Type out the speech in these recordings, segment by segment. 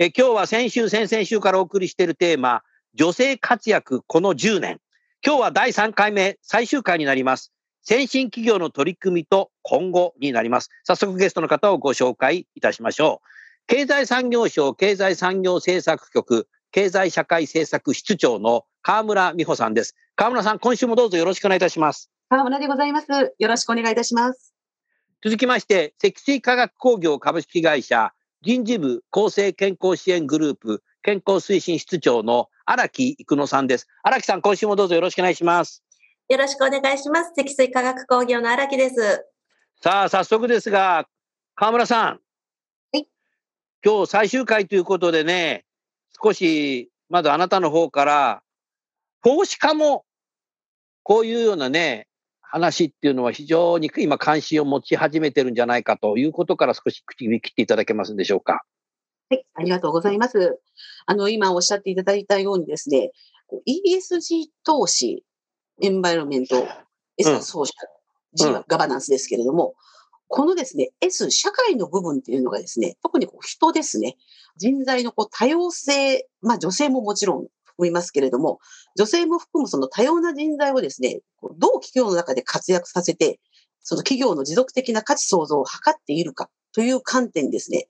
えー今日は先週先々週からお送りしているテーマ女性活躍この10年。今日は第3回目最終回になります。先進企業の取り組みと今後になります。早速ゲストの方をご紹介いたしましょう。経済産業省経済産業政策局経済社会政策室長の河村美穂さんです。河村さん今週もどうぞよろしくお願いいたします。川村でございます。よろしくお願いいたします。続きまして、積水化学工業株式会社人事部厚生健康支援グループ健康推進室長の荒木育乃さんです。荒木さん、今週もどうぞよろしくお願いします。よろしくお願いします。積水化学工業の荒木です。さあ、早速ですが、河村さん。はい。今日最終回ということでね、少し、まずあなたの方から、投資家も、こういうようなね、話っていうのは非常に今関心を持ち始めてるんじゃないかということから少し口に切っていただけますでしょうか。はい、ありがとうございます。あの、今おっしゃっていただいたようにですね、ESG 投資、エンバイロメント、S はソーシャル、G はガバナンスですけれども、このですね、S、社会の部分っていうのがですね、特にこう人ですね、人材のこう多様性、まあ女性ももちろん含みますけれども、女性も含むその多様な人材をですね、どう企業の中で活躍させて、その企業の持続的な価値創造を図っているかという観点にですね、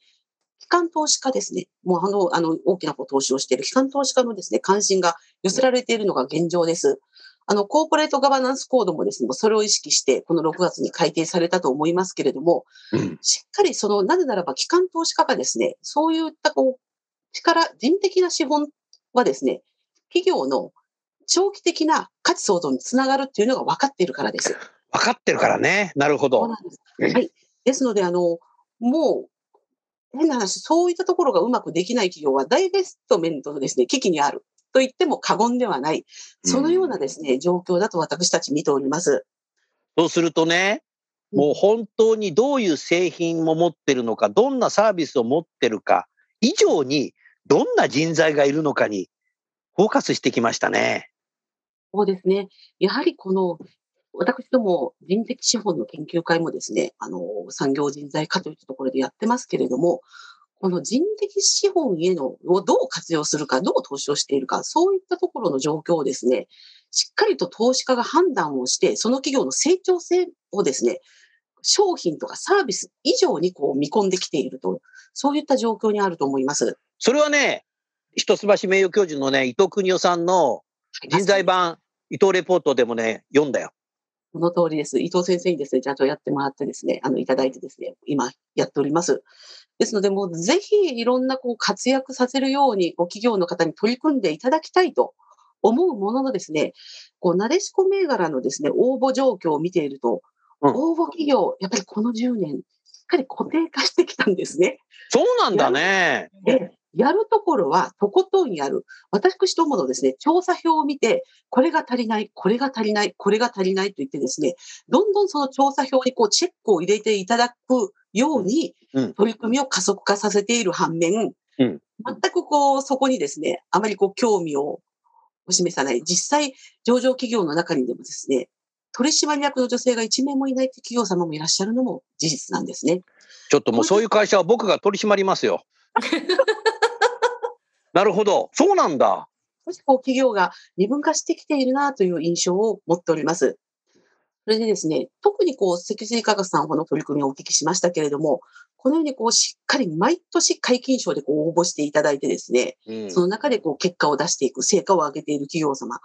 機関投資家ですね、もうあの、あの、大きな投資をしている機関投資家のですね、関心が寄せられているのが現状です。あの、コーポレートガバナンスコードもですね、それを意識して、この6月に改定されたと思いますけれども、うん。しっかりその、なぜならば機関投資家がですね、そういったこう、力、人的な資本はですね、企業の長期的な価値創造につながるっていうのが分かっているからです。分かってるからね。なるほど。です。うんはい。ですので、あの、もう、変な話、そういったところがうまくできない企業は、ダイベストメントのですね、危機にあると言っても過言ではない、そのようなですね、状況だと私たち見ております。そうするとね、もう本当にどういう製品を持ってるのか、どんなサービスを持ってるか以上に、どんな人材がいるのかにフォーカスしてきましたね。そうですね。やはりこの、私ども人的資本の研究会もですね、あの、産業人材化といったところでやってますけれども、この人的資本への、をどう活用するか、どう投資をしているか、そういったところの状況をですね、しっかりと投資家が判断をして、その企業の成長性をですね、商品とかサービス以上にこう見込んできていると、そういった状況にあると思います。それはね、一橋名誉教授のね、伊藤邦夫さんの人材版伊藤レポートでもね、読んだよ。その通りです。伊藤先生にですね、ちゃんとやってもらってですね、あの、いただいてですね、今やっております。ですので、もうぜひいろんなこう活躍させるように、ご企業の方に取り組んでいただきたいと思うもののですね、こう、なでしこ銘柄のですね、応募状況を見ていると、うん応募企業、やっぱりこの10年、しっかり固定化してきたんですね。そうなんだね。で、やるところはとことんやる。私どものですね、調査表を見て、これが足りない、これが足りない、これが足りないと言ってですね、どんどんその調査表にこうチェックを入れていただくようにうん、取り組みを加速化させている反面、うん全くこう、そこにですね、あまりこう、興味を示さない。実際、上場企業の中にでもですね、取締役の女性が1名もいないって企業様もいらっしゃるのも事実なんですね。ちょっともうそういう会社は僕が取り締まりますよ。なるほど。そうなんだ。少しこう企業が二分化してきているなという印象を持っております。それでですね、特にこう、積水化学さんの取り組みをお聞きしましたけれども、このようにこう、しっかり毎年解禁賞でこう応募していただいてですね、うんその中でこう、結果を出していく、成果を上げている企業様。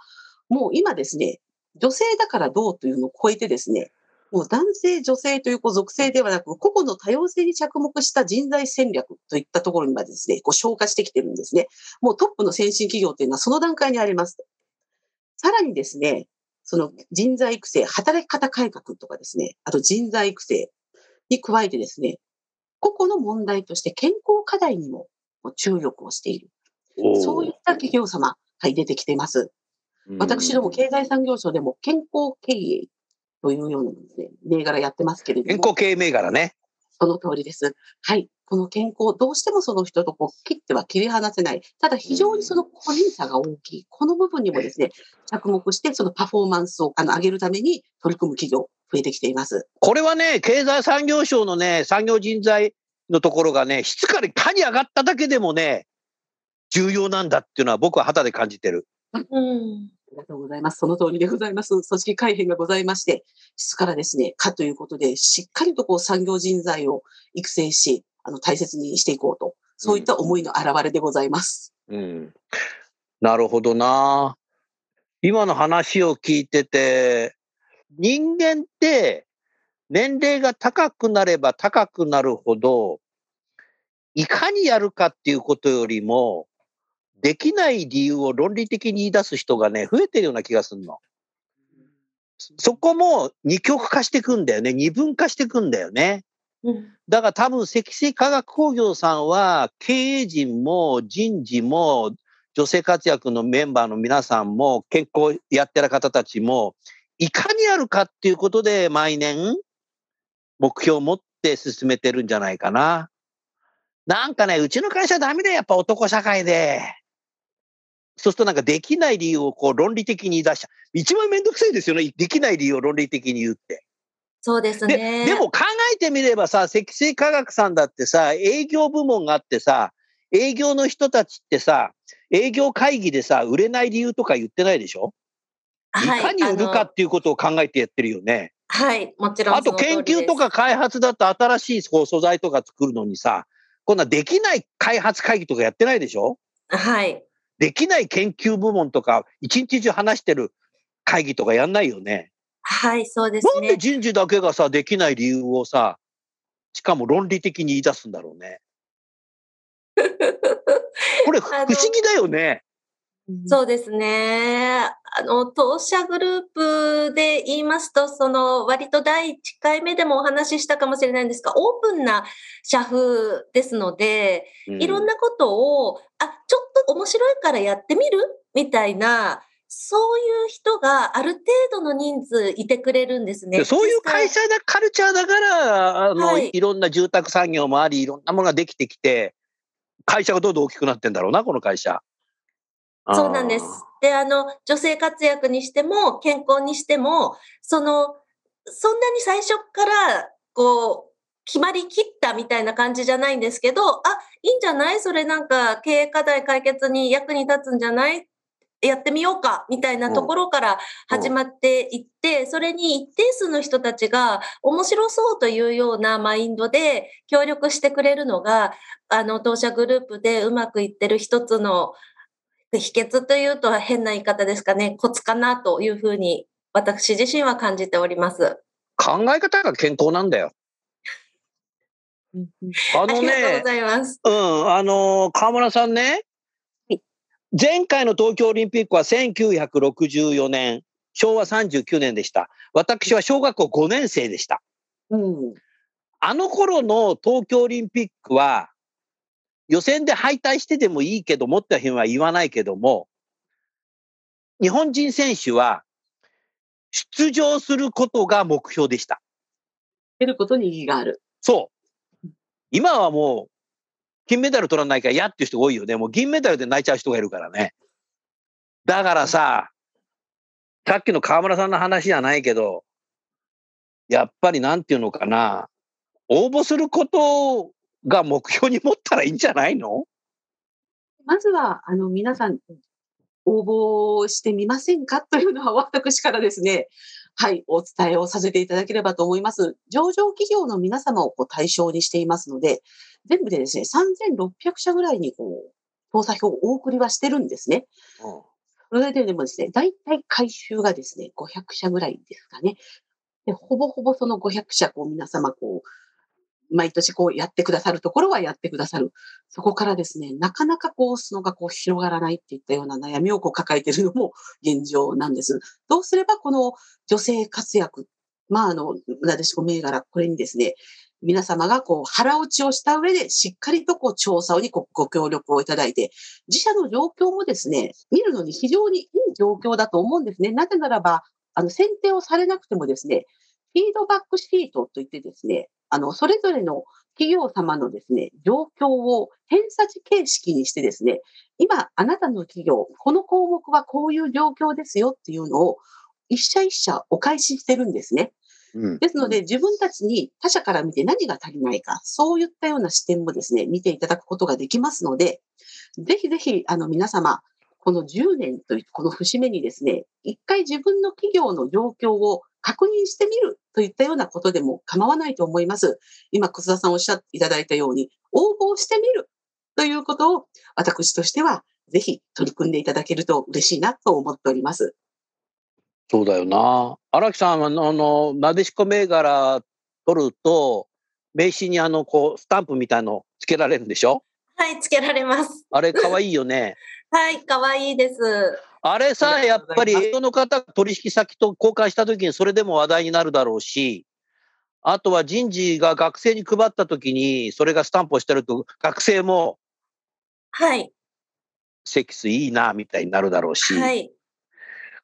もう今ですね、女性だからどうというのを超えてですね、もう男性、女性というこう属性ではなく、個々の多様性に着目した人材戦略といったところにまでですね、こう消化してきてるんですね。もうトップの先進企業というのはその段階にあります。さらにですね、その人材育成、働き方改革とかですね、あと人材育成に加えてですね、個々の問題として健康課題にも注力をしている。そういった企業様、はい、出てきています。私ども経済産業省でも健康経営というようなですね、銘柄やってますけれども。健康経営銘柄ね。その通りです。はい。この健康、どうしてもその人とこう切っては切り離せない。ただ非常にその個人差が大きい。この部分にもですね、着目してそのパフォーマンスをあの上げるために取り組む企業、増えてきています。これはね、経済産業省のね、産業人材のところがね、質からかに上がっただけでもね、重要なんだっていうのは僕は肌で感じてる。うん。ありがとうございます。その通りでございます。組織改変がございまして、質からですね、かということで、しっかりとこう産業人材を育成し、あの、大切にしていこうと。そういった思いの表れでございます。うん。なるほどな。今の話を聞いてて、人間って年齢が高くなれば高くなるほど、いかにやるかっていうことよりも、できない理由を論理的に言い出す人がね、増えてるような気がするの。そこも二極化していくんだよね。二分化していくんだよね。うん。だから多分、積水化学工業さんは、経営陣も人事も、女性活躍のメンバーの皆さんも、健康やってる方たちも、いかにやるかっていうことで、毎年、目標を持って進めてるんじゃないかな。なんかね、うちの会社ダメだよ、やっぱ男社会で。そうするとなんかできない理由をこう論理的に出しちゃう。一番めんどくさいですよね。できない理由を論理的に言うって。そうですでね。でも考えてみればさ、積水化学さんだってさ、営業部門があってさ、営業の人たちってさ、営業会議でさ、売れない理由とか言ってないでしょ、い、はいかに売るかっていうことを考えてやってるよね。はい、もちろんあと研究とか開発だと新しい素材とか作るのにさ、こんなできない開発会議とかやってないでしょ？はい。できない研究部門とか、一日中話してる会議とかやんないよね。はい、そうですなんでね。人事だけがさ、できない理由をさ、しかも論理的に言い出すんだろうね。これ不思議だよね。そうですね。あの、当社グループで言いますと、その割と第1回目でもお話ししたかもしれないんですが、オープンな社風ですので、いろんな。なことを、あ、ちょっと面白いからやってみる？みたいな、そういう人がある程度の人数いてくれるんですね。そういう会社だ、カルチャーだから、あの、はいい、ろんな住宅産業もあり、いろんなものができてきて、会社がどんどん大きくなってんだろうな、この会社。そうなんです。で、あの、女性活躍にしても、健康にしても、その、そんなに最初から、こう、決まりきったみたいな感じじゃないんですけど、あ、いいんじゃない？それなんか経営課題解決に役に立つんじゃない？やってみようかみたいなところから始まっていって、それに一定数の人たちが面白そうというようなマインドで協力してくれるのが、あの、当社グループでうまくいってる一つの秘訣というと変な言い方ですかね、コツかなというふうに私自身は感じております。考え方が健康なんだよ。あのありがとうねご、ざいます。うん、あのー川村さんねはい、前回の東京オリンピックは1964年、昭和39年でした。私は小学校5年生でした。うん。あの頃の東京オリンピックは、予選で敗退してでもいいけど、持った日は言わないけども、日本人選手は出場することが目標でした。得ることに意義がある。そう。今はもう、金メダル取らないから嫌っていう人が多いよね。もう銀メダルで泣いちゃう人がいるからね。だからさ、さっきの河村さんの話じゃないけど、やっぱりなんていうのかな、応募することが目標に持ったらいいんじゃないの？まずは、あの、皆さん、応募してみませんかというのは私からですね、はい、お伝えをさせていただければと思います。上場企業の皆様をこう対象にしていますので、全部でですね、3600社ぐらいにこう、調査票をお送りはしてるんですね。それででもですね、大体回収がですね、500社ぐらいですかね。で、ほぼほぼその500社、こう皆様こう、毎年こうやってくださるところはやってくださる。そこからですね、なかなかこう、そのがこう広がらないっていったような悩みをこう抱えているのも現状なんです。どうすればこの女性活躍、まああの、なでしこ銘柄、これにですね、皆様がこう腹落ちをした上でしっかりとこう調査にごご協力をいただいて、自社の状況もですね、見るのに非常にいい状況だと思うんですね。なぜならば、あの、選定をされなくてもですね、フィードバックシートといってですね、あの、それぞれの企業様のですね、状況を偏差値形式にしてですね、今、あなたの企業、この項目はこういう状況ですよっていうのを、一社一社お返ししてるんですね。ですので、自分たちに他者から見て何が足りないか、そういったような視点もですね、見ていただくことができますので、ぜひぜひ、あの、皆様、この10年というこの節目にですね、一回自分の企業の状況を確認してみるといったようなことでも構わないと思います。今、楠田さんおっしゃっていただいたように、応募してみるということを、私としては、ぜひ取り組んでいただけると嬉しいなと思っております。そうだよな。荒木さんは、あの、なでしこ銘柄取ると、名刺にあの、こう、スタンプみたいのつけられるんでしょ？はい、つけられます。あれ、かわいいよね。はい、かわいいです。あれさ、やっぱり、営業の方、取引先と交換したときに、それでも話題になるだろうし、あとは人事が学生に配ったときに、それがスタンプをしてると、学生も、はい。セキスいいな、みたいになるだろうし。はい。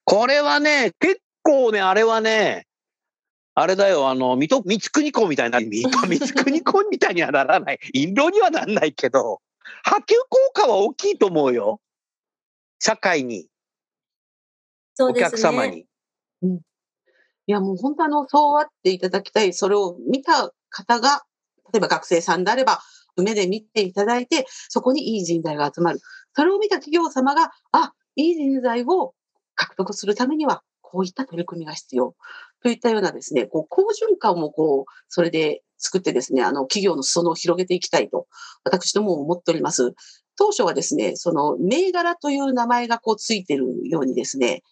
これはね、結構ね、あれはね、あれだよ、あの、水戸光圀公みたいな、水戸光圀公みたいにはならない。印籠にはなんないけど、波及効果は大きいと思うよ。社会に。お客様に。うん。いや、もう本当あの、そうあっていただきたい。それを見た方が、例えば学生さんであれば、目で見ていただいて、そこにいい人材が集まる。それを見た企業様が、あ、いい人材を獲得するためには、こういった取り組みが必要。といったようなですね、こう、好循環もこう、それで作ってですね、あの、企業の裾野を広げていきたいと、私ども思っております。当初はですね、その、銘柄という名前がこうついてるようにですね、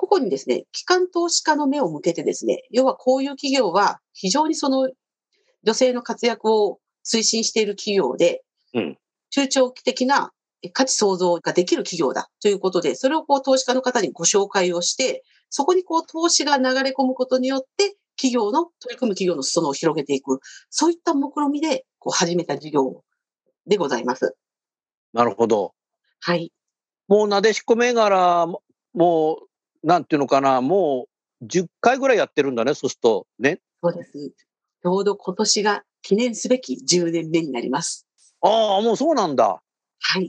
ここにですね、機関投資家の目を向けてですね、要はこういう企業は非常にその女性の活躍を推進している企業で、うん、中長期的な価値創造ができる企業だということで、それをこう投資家の方にご紹介をして、そこにこう投資が流れ込むことによって、企業の、取り組む企業の裾野を広げていく、そういった目論みでこう始めた事業でございます。なるほど。はい。もうなでしこ銘柄、もう、なんていうのかな、もう10回ぐらいやってるんだね、そうすると。ね。そうです。ちょうど今年が記念すべき10年目になります。ああ、もうそうなんだ。はい。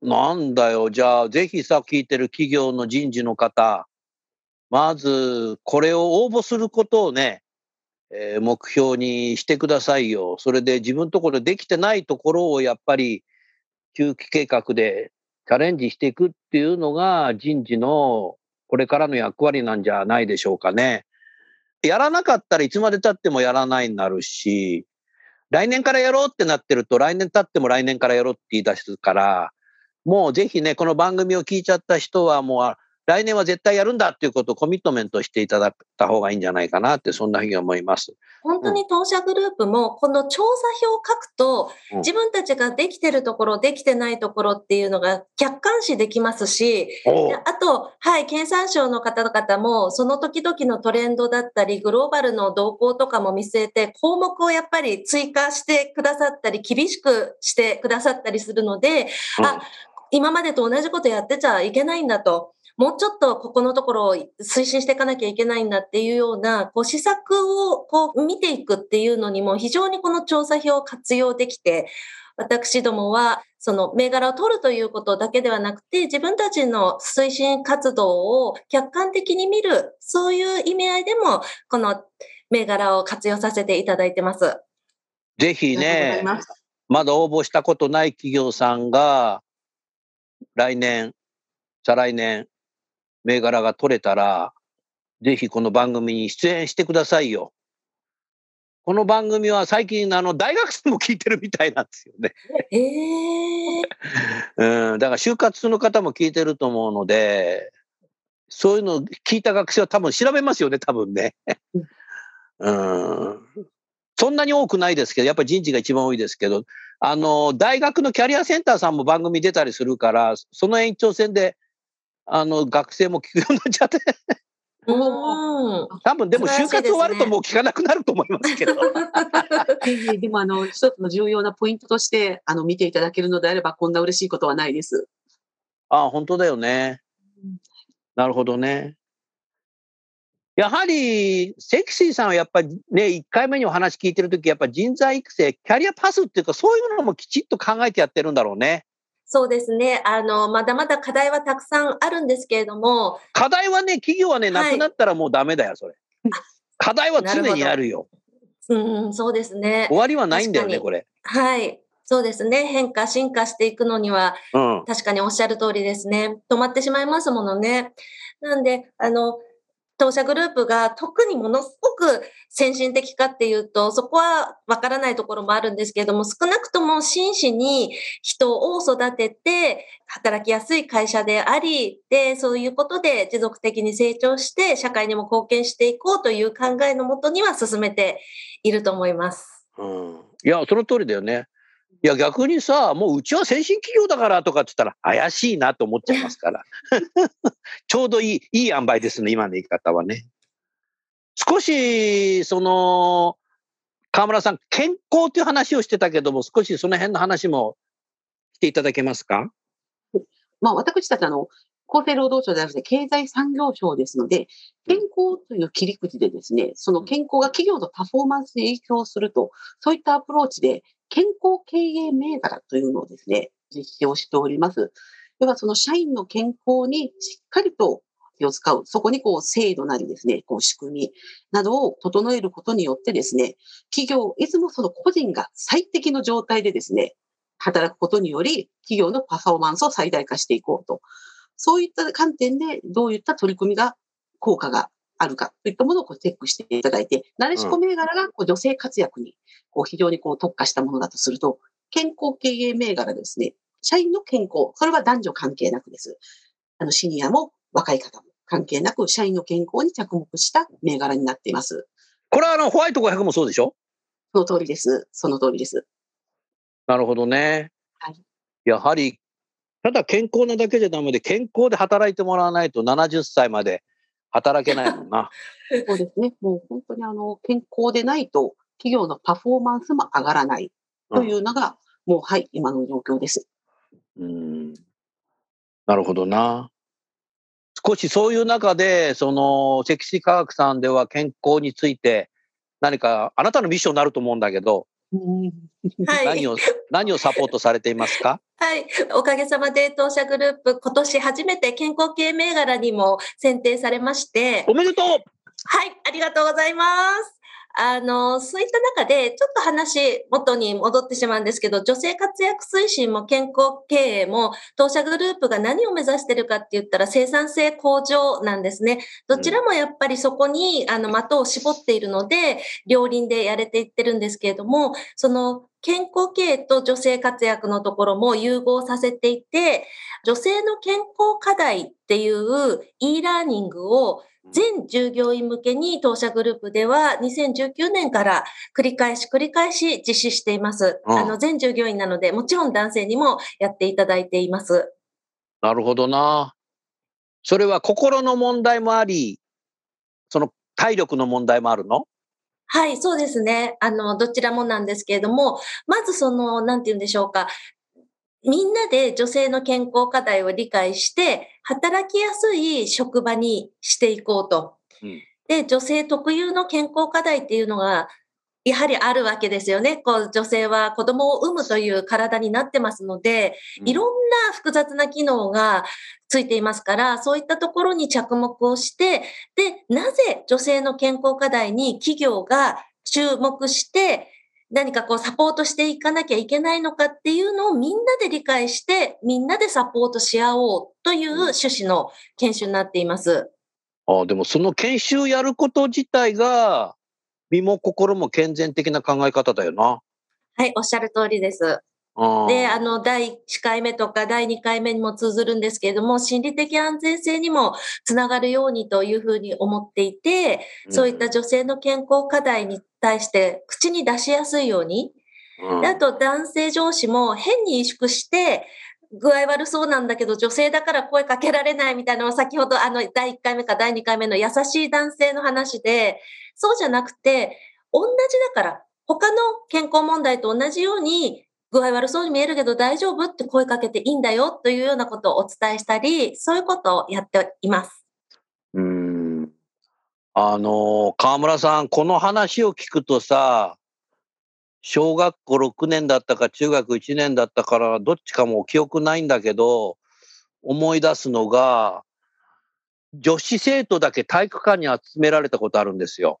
なんだよ。じゃあ、ぜひさ、聞いてる企業の人事の方、まず、これを応募することをね、えー、目標にしてくださいよ。それで自分のところでできてないところをやっぱり中期計画でチャレンジしていくっていうのが人事のこれからの役割なんじゃないでしょうかね。やらなかったらいつまで経ってもやらないになるし、来年からやろうってなってると来年経っても来年からやろうって言い出すから、もうぜひね、この番組を聞いちゃった人はもう来年は絶対やるんだっていうことをコミットメントしていただいた方がいいんじゃないかなって、そんなふうに思います。本当に当社グループも、この調査票を書くと、自分たちができてるところ、できてないところっていうのが客観視できますし、あと、はい、経産省の方々も、その時々のトレンドだったり、グローバルの動向とかも見据えて、項目をやっぱり追加してくださったり、厳しくしてくださったりするので、あ、今までと同じことやってちゃいけないんだと。もうちょっとここのところを推進していかなきゃいけないんだっていうような、こう施策をこう見ていくっていうのにも非常にこの調査票を活用できて、私どもは、その銘柄を取るということだけではなくて、自分たちの推進活動を客観的に見る、そういう意味合いでも、この銘柄を活用させていただいてます。ぜひね、まだ応募したことない企業さんが、来年、再来年、銘柄が取れたら、ぜひこの番組に出演してくださいよ。この番組は最近、あの、大学生も聞いてるみたいなんですよね。ええうん、だから就活の方も聞いてると思うので、そういうのを聞いた学生は多分調べますよね、多分ね。うん。そんなに多くないですけど、やっぱり人事が一番多いですけど、あの、大学のキャリアセンターさんも番組出たりするから、その延長線で、あの、学生も聞くようになっちゃって、うん。多分でも就活終わるともう聞かなくなると思いますけど。ええでも、あの、一つの重要なポイントとして、あの、見ていただけるのであれば、こんな嬉しいことはないです。ああ、本当だよね。なるほどね。やはり、セクシーさんはやっぱりね、1回目にお話聞いてるとき、やっぱ人材育成、キャリアパスっていうか、そういうのもきちっと考えてやってるんだろうね。そうですね。あの、まだまだ課題はたくさんあるんですけれども、課題はね、企業はね、はいなくなったらもうダメだよ、それ。課題は常にあるよ。うん、そうですね終。わりはないんだよね、確これ。はい。そうですね。変化、進化していくのには、うん。確かにおっしゃる通りですね。止まってしまいますものね。なんで、あの、当社グループが特にものすごく先進的かっていうと、そこはわからないところもあるんですけれども、少なくとも真摯に人を育てて、働きやすい会社であり、で、そういうことで持続的に成長して、社会にも貢献していこうという考えのもとには進めていると思います。うん。いや、その通りだよね。いや、逆にさ、もううちは先進企業だからとかって言ったら怪しいなと思っちゃいますから。ちょうどいい、いい塩梅ですね、今の言い方はね。少し、その、河村さん、健康という話をしてたけども、少しその辺の話もしていただけますか？まあ、私たち、あの、厚生労働省ではなくて経済産業省ですので、健康という切り口でですね、その健康が企業のパフォーマンスに影響すると、そういったアプローチで、健康経営銘柄というのをですね、実施をしております。では、その社員の健康にしっかりと気を使う、そこにこう制度なりですね、こう仕組みなどを整えることによってですね、企業、いつもその個人が最適の状態でですね、働くことにより、企業のパフォーマンスを最大化していこうと。そういった観点で、どういった取り組みが、効果があるかといったものをこうチェックしていただいて、なでしこ銘柄がこう女性活躍にこう非常にこう特化したものだとすると、健康経営銘柄ですね、社員の健康、それは男女関係なくです。あの、シニアも若い方も関係なく、社員の健康に着目した銘柄になっています。これはあの、ホワイト500もそうでしょ？その通りです。その通りです。なるほどね。はいやはり、ただ健康なだけじゃダメで、健康で働いてもらわないと70歳まで働けないもんな。そうですね。もう本当にあの、健康でないと、企業のパフォーマンスも上がらないというのが、もうはい、今の状況です。うんなるほどな。少しそういう中で、その、セクシー科学さんでは健康について、何か、あなたのミッションになると思うんだけど、はい。何を、何をサポートされていますか？はい。おかげさまで当社グループ、今年初めて健康系銘柄にも選定されまして、おめでとうはい。ありがとうございます。あの、そういった中で、ちょっと話元に戻ってしまうんですけど、女性活躍推進も健康経営も、当社グループが何を目指してるかって言ったら生産性向上なんですね。どちらもやっぱりそこに、あの、的を絞っているので、両輪でやれていってるんですけれども、その、健康経営と女性活躍のところも融合させていて、女性の健康課題っていう e ラーニングを全従業員向けに当社グループでは2019年から繰り返し繰り返し実施しています。うんあの全従業員なので、もちろん男性にもやっていただいています。なるほどな。それは心の問題もあり、その体力の問題もあるの？はい、そうですね。あの、どちらもなんですけれども、まずその、なんて言うんでしょうか。みんなで女性の健康課題を理解して、働きやすい職場にしていこうと。うんで、女性特有の健康課題っていうのが、やはりあるわけですよね。こう、女性は子供を産むという体になってますので、いろんな複雑な機能がついていますから、そういったところに着目をして、で、なぜ女性の健康課題に企業が注目して、何かこうサポートしていかなきゃいけないのかっていうのをみんなで理解して、みんなでサポートし合おうという趣旨の研修になっています。あでもその研修やること自体が、身も心も健全的な考え方だよな。はい、おっしゃる通りです。うんで、あの、第1回目とか第2回目にも通ずるんですけれども、心理的安全性にもつながるようにというふうに思っていて、そういった女性の健康課題に対して口に出しやすいように、うん。であと男性上司も変に萎縮して、具合悪そうなんだけど女性だから声かけられないみたいなのを先ほどあの第1回目か第2回目の優しい男性の話で、そうじゃなくて、同じだから、他の健康問題と同じように具合悪そうに見えるけど大丈夫って声かけていいんだよというようなことをお伝えしたり、そういうことをやっています。うんあの川村さんこの話を聞くとさ小学校6年だったか中学1年だったからどっちかも記憶ないんだけど思い出すのが女子生徒だけ体育館に集められたことあるんですよ。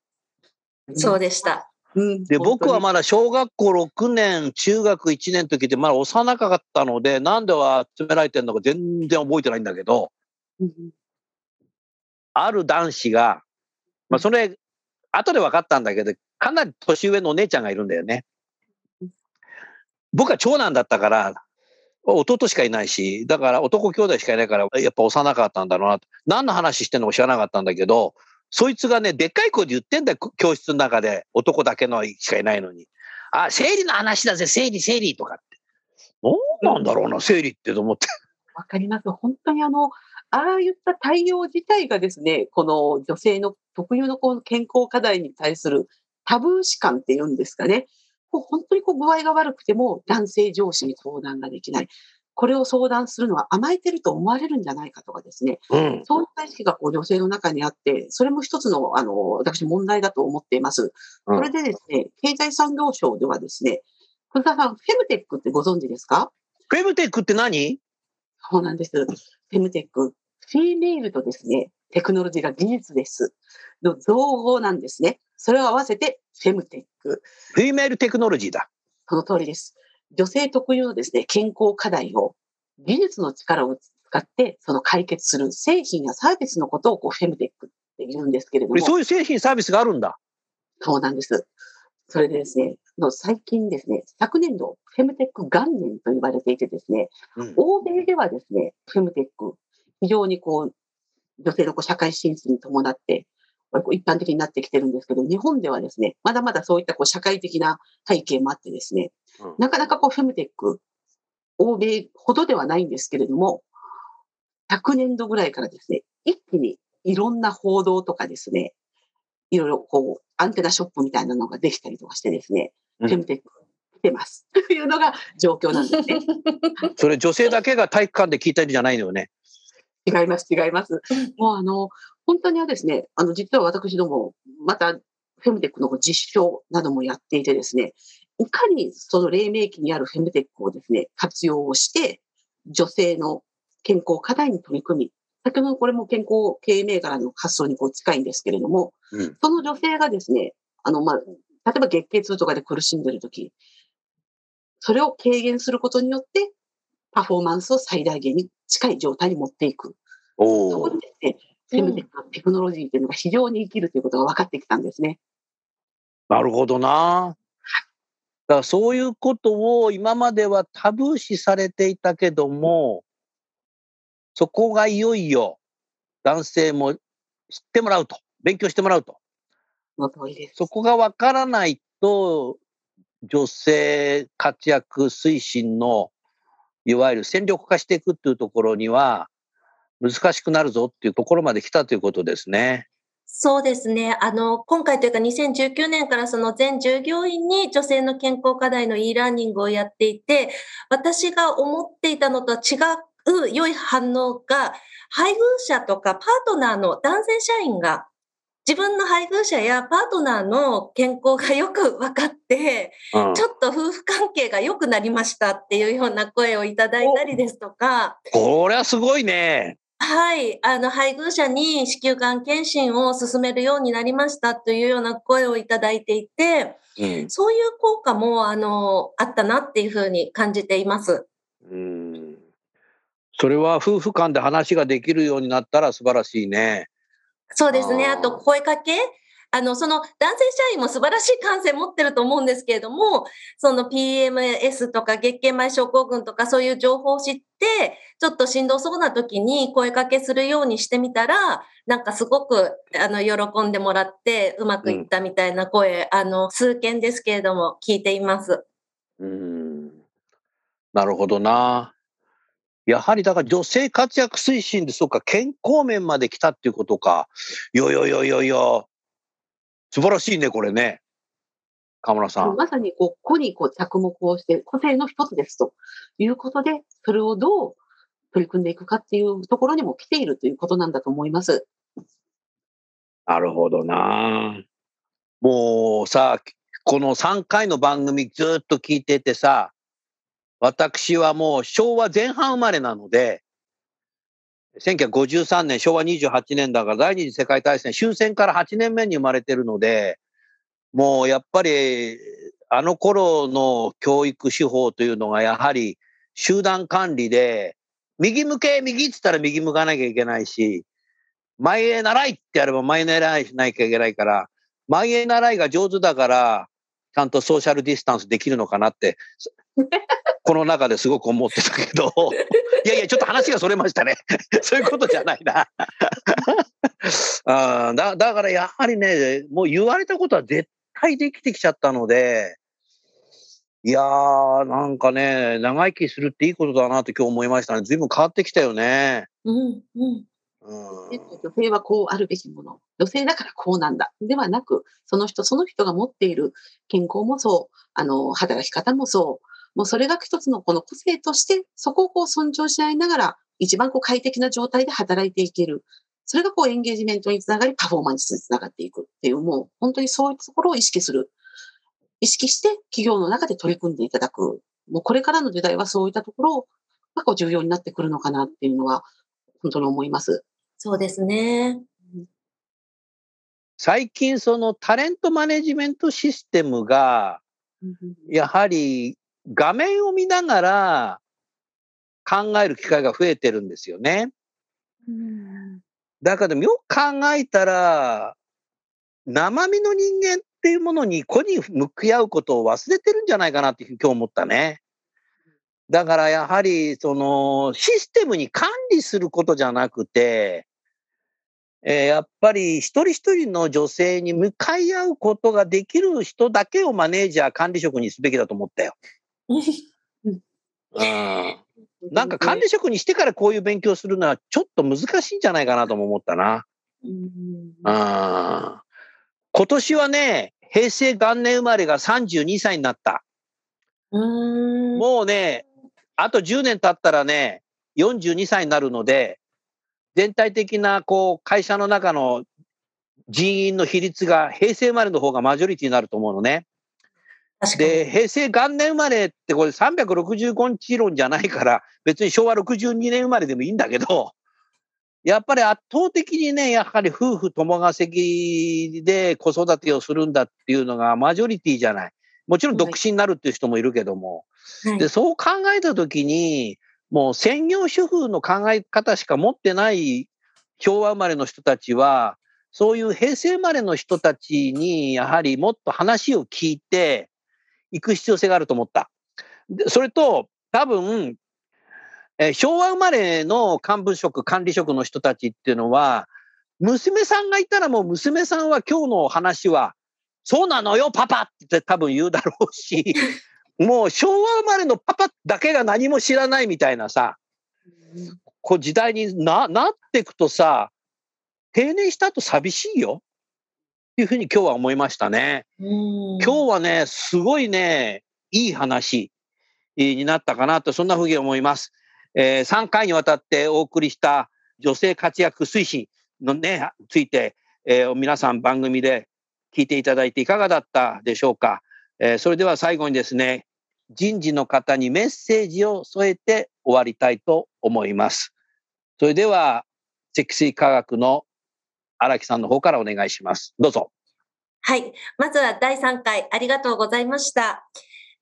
そうでした。うん。で僕は本まだ小学校6年中学1年の時でまだ幼かったのでなんでは集められてるのか全然覚えてないんだけど当にある男子が、まあ、それ、後で分かったんだけど、かなり年上のお姉ちゃんがいるんだよね。僕は長男だったから、弟しかいないし、だから男兄弟しかいないから、やっぱ幼かったんだろうなと。何の話してんのか知らなかったんだけど、そいつがね、でっかい声で言ってんだよ、教室の中で。男だけのしかいないのに。あ、生理の話だぜ、生理、生理とかって。何なんだろうな、生理ってと思って。わかります。本当にあの、ああいった対応自体がですね、この女性の特有のこう健康課題に対するタブー視感っていうんですかね。こう本当にこう具合が悪くても男性上司に相談ができない。これを相談するのは甘えてると思われるんじゃないかとかですね。うん。そういった意識がこう女性の中にあって、それも一つの、あの、私問題だと思っています。うんそれでですね、経済産業省ではですね、福田さん、フェムテックってご存知ですか？フェムテックって何？そうなんです。フェムテック。 female とですね、テクノロジーが技術です。の造語なんですね。それを合わせてフェムテック。 female technology だ。その通りです。女性特有のですね、健康課題を技術の力を使ってその解決する製品やサービスのことをこうフェムテックって言うんですけれども。そういう製品サービスがあるんだ。そうなんです。それでですね、の最近ですね、昨年度、フェムテック元年と言われていてですね、うん欧米ではですね、フェムテック、非常にこう、女性のこう社会進出に伴って、こう一般的になってきてるんですけど、日本ではですね、まだまだそういったこう社会的な背景もあってですね、うんなかなかこうフェムテック、欧米ほどではないんですけれども、昨年度ぐらいからですね、一気にいろんな報道とかですね、いろいろこう、アンテナショップみたいなのができたりとかしてですね、うんフェムテック来てます。というのが状況なんですね。それ女性だけが体育館で聞いたりじゃないのよね。違います、違います。もうあの、本当にはですね、あの、実は私ども、また、フェムテックの実証などもやっていてですね、いかにその黎明期にあるフェムテックをですね、活用をして、女性の健康課題に取り組み、先ほどのこれも健康経営銘柄の発想にこう近いんですけれども、うんその女性がですね、あの、まあ、例えば月経痛とかで苦しんでいるとき、それを軽減することによって、パフォーマンスを最大限に近い状態に持っていく。そこに。ですね、フェムテックのテクノロジーというのが非常に生きるということが分かってきたんですね。なるほどな。だからそういうことを今まではタブー視されていたけども、そこがいよいよ男性も知ってもらうと、勉強してもらうと。その通りです。そこがわからないと、女性活躍推進の、いわゆる戦力化していくっていうところには、難しくなるぞっていうところまで来たということですね。そうですね。あの、今回というか2019年からその全従業員に女性の健康課題の e ラーニングをやっていて、私が思っていたのとは違う良い反応が、配偶者とかパートナーの男性社員が自分の配偶者やパートナーの健康がよく分かって、うんちょっと夫婦関係が良くなりましたっていうような声をいただいたりですとか、これはすごいね。はい。あの、配偶者に子宮がん検診を進めるようになりましたというような声をいただいていて、うんそういう効果も、あの、あったなっていうふうに感じています。うんそれは夫婦間で話ができるようになったら素晴らしいね。そうですね。あと、声かけあの、その男性社員も素晴らしい感性持ってると思うんですけれども、その PMS とか月経前症候群とかそういう情報を知って、ちょっとしんどそうな時に声かけするようにしてみたら、なんかすごく、あの、喜んでもらってうまくいったみたいな声、うん、あの、数件ですけれども、聞いています。うん。なるほどな。やはりだから女性活躍推進で、そうか、健康面まで来たっていうことか。いやいやいやいやいや、素晴らしいね、これね。河村さん。まさにこう、個にこう着目をして、個性の一つですということで、それをどう取り組んでいくかっていうところにも来ているということなんだと思います。なるほどな。もうさ、この3回の番組ずっと聞いててさ、私はもう昭和前半生まれなので、1953年、昭和28年だから第二次世界大戦終戦から8年目に生まれてるので、もうやっぱりあの頃の教育手法というのがやはり集団管理で、右向け、右って言ったら右向かなきゃいけないし、前へ習いってやれば前へ習いしなきゃいけないから、前へ習いが上手だから、ちゃんとソーシャルディスタンスできるのかなって、この中ですごく思ってたけど、いやいや、ちょっと話がそれましたね。そういうことじゃないな。あだだからやはりね、もう言われたことは絶対できてきちゃったので、いやー、なんかね、長生きするっていいことだなって今日思いましたね。随分変わってきたよね。うんうん女性はこうあるべきもの。女性だからこうなんだ。ではなく、その人その人が持っている健康もそう、あの、働き方もそう、もうそれが一つのこの個性として、そこをこう尊重し合いながら、一番こう快適な状態で働いていける。それがこうエンゲージメントにつながり、パフォーマンスにつながっていくっていう、もう本当にそういうところを意識する。意識して企業の中で取り組んでいただく。もうこれからの時代はそういったところがこう重要になってくるのかなっていうのは、本当に思います。そうですね。最近そのタレントマネジメントシステムが、やはり画面を見ながら考える機会が増えてるんですよね。だからよく考えたら、生身の人間っていうものに個に向き合うことを忘れてるんじゃないかなって今日思ったね。だからやはりそのシステムに管理することじゃなくて、えー、やっぱり一人一人の女性に向かい合うことができる人だけをマネージャー、管理職にすべきだと思ったよ。うん、なんか管理職にしてからこういう勉強するのはちょっと難しいんじゃないかなとも思ったな。うん、今年はね、平成元年生まれが32歳になった。うもうね、あと10年経ったらね、42歳になるので、全体的なこう会社の中の人員の比率が平成生まれの方がマジョリティになると思うのね。で、平成元年生まれってこれ365日論じゃないから、別に昭和62年生まれでもいいんだけど、やっぱり圧倒的にね、やはり夫婦共稼ぎで子育てをするんだっていうのがマジョリティじゃない。もちろん独身になるっていう人もいるけども。はい、で、そう考えたときに、もう専業主婦の考え方しか持ってない昭和生まれの人たちは、そういう平成生まれの人たちに、やはりもっと話を聞いていく必要性があると思った。でそれと、多分、え昭和生まれの幹部職、管理職の人たちっていうのは、娘さんがいたらもう娘さんは今日の話は、そうなのよ、パパって多分言うだろうし、もう昭和生まれのパパだけが何も知らないみたいなさ、こう時代にななっていくとさ、定年した後寂しいよ。いうふうに今日は思いましたね。今日はね、すごいね、いい話になったかなと、そんなふうに思います。えー、3回にわたってお送りした女性活躍推進のね、ついて、えー、皆さん番組で聞いていただいていかがだったでしょうか。えー、それでは最後にですね、人事の方にメッセージを添えて終わりたいと思います。それでは、積水化学の荒木さんの方からお願いします。どうぞ。はい。まずは第3回ありがとうございました。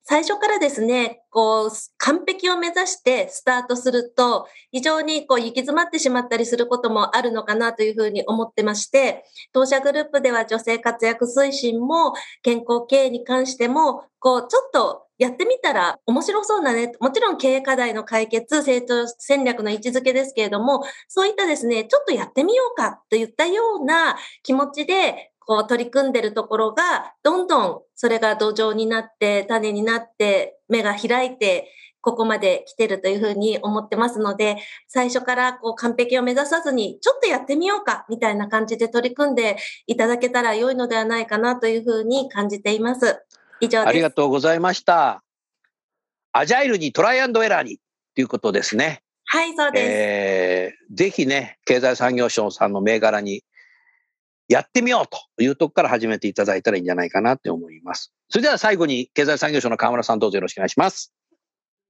最初からですね、こう、完璧を目指してスタートすると、非常にこう、行き詰まってしまったりすることもあるのかなというふうに思ってまして、当社グループでは女性活躍推進も、健康経営に関しても、こう、ちょっとやってみたら面白そうなね。もちろん経営課題の解決、成長戦略の位置づけですけれども、そういったですね、ちょっとやってみようかといったような気持ちで、こう取り組んでるところが、どんどんそれが土壌になって、種になって、芽が開いて、ここまで来てるというふうに思ってますので、最初からこう完璧を目指さずに、ちょっとやってみようか、みたいな感じで取り組んでいただけたら良いのではないかなというふうに感じています。以上です。ありがとうございました。アジャイルにトライアンドエラーにということですね。はい、そうです。えー、ぜひね、経済産業省さんの銘柄にやってみようというとこから始めていただいたらいいんじゃないかなって思います。それでは最後に経済産業省の河村さんどうぞよろしくお願いします。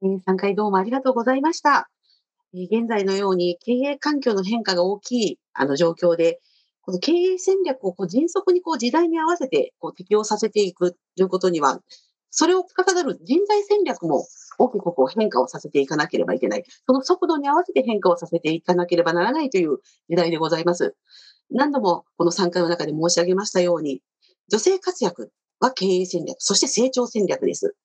3回どうもありがとうございました。現在のように経営環境の変化が大きいあの状況で、この経営戦略をこう迅速にこう時代に合わせてこう適用させていくということには、それを司る人材戦略も大きくこう変化をさせていかなければいけない。その速度に合わせて変化をさせていかなければならないという時代でございます。何度もこの3回の中で申し上げましたように、女性活躍は経営戦略、そして成長戦略です。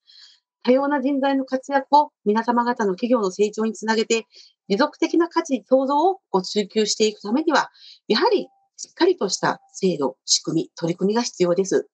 多様な人材の活躍を皆様方の企業の成長につなげて、持続的な価値創造をご追求していくためには、やはりしっかりとした制度、仕組み、取り組みが必要です。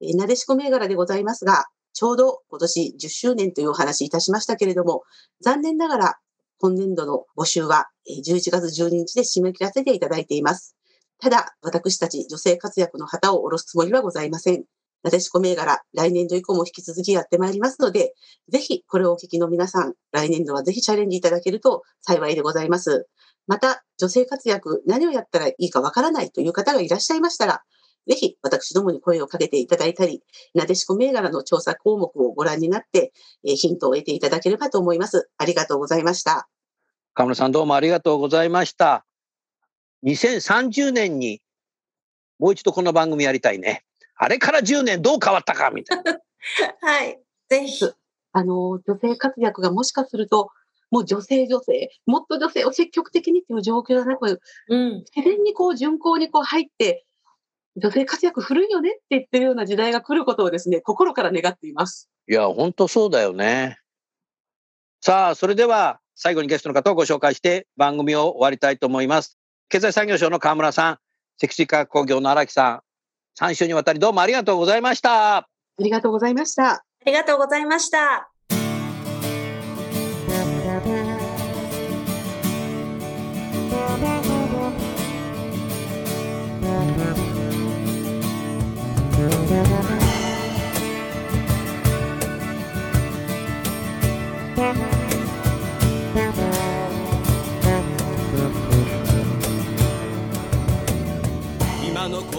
えなでしこ銘柄でございますが、ちょうど今年10周年というお話いたしましたけれども、残念ながら今年度の募集は11月12日で締め切らせていただいています。ただ、私たち女性活躍の旗を下ろすつもりはございません。なでしこ銘柄、来年度以降も引き続きやってまいりますので、ぜひこれをお聞きの皆さん、来年度はぜひチャレンジいただけると幸いでございます。また、女性活躍、何をやったらいいかわからないという方がいらっしゃいましたら、ぜひ私どもに声をかけていただいたり、なでしこ銘柄の調査項目をご覧になって、ヒントを得ていただければと思います。ありがとうございました。河村さんどうもありがとうございました。2030年にもう一度この番組やりたいね。あれから10年どう変わったかみたいな。はい。ぜひ。あの、女性活躍がもしかすると、もう女性女性、もっと女性を積極的にっていう状況じゃなく、うん、自然にこう順行にこう入って、女性活躍古いよねって言ってるような時代が来ることをですね、心から願っています。いや、本当そうだよね。さあ、それでは最後にゲストの方をご紹介して番組を終わりたいと思います。経済産業省の河村さん、セクシー化学工業の荒木さん、3週にわたりどうもありがとうございました。ありがとうございました。ありがとうございました。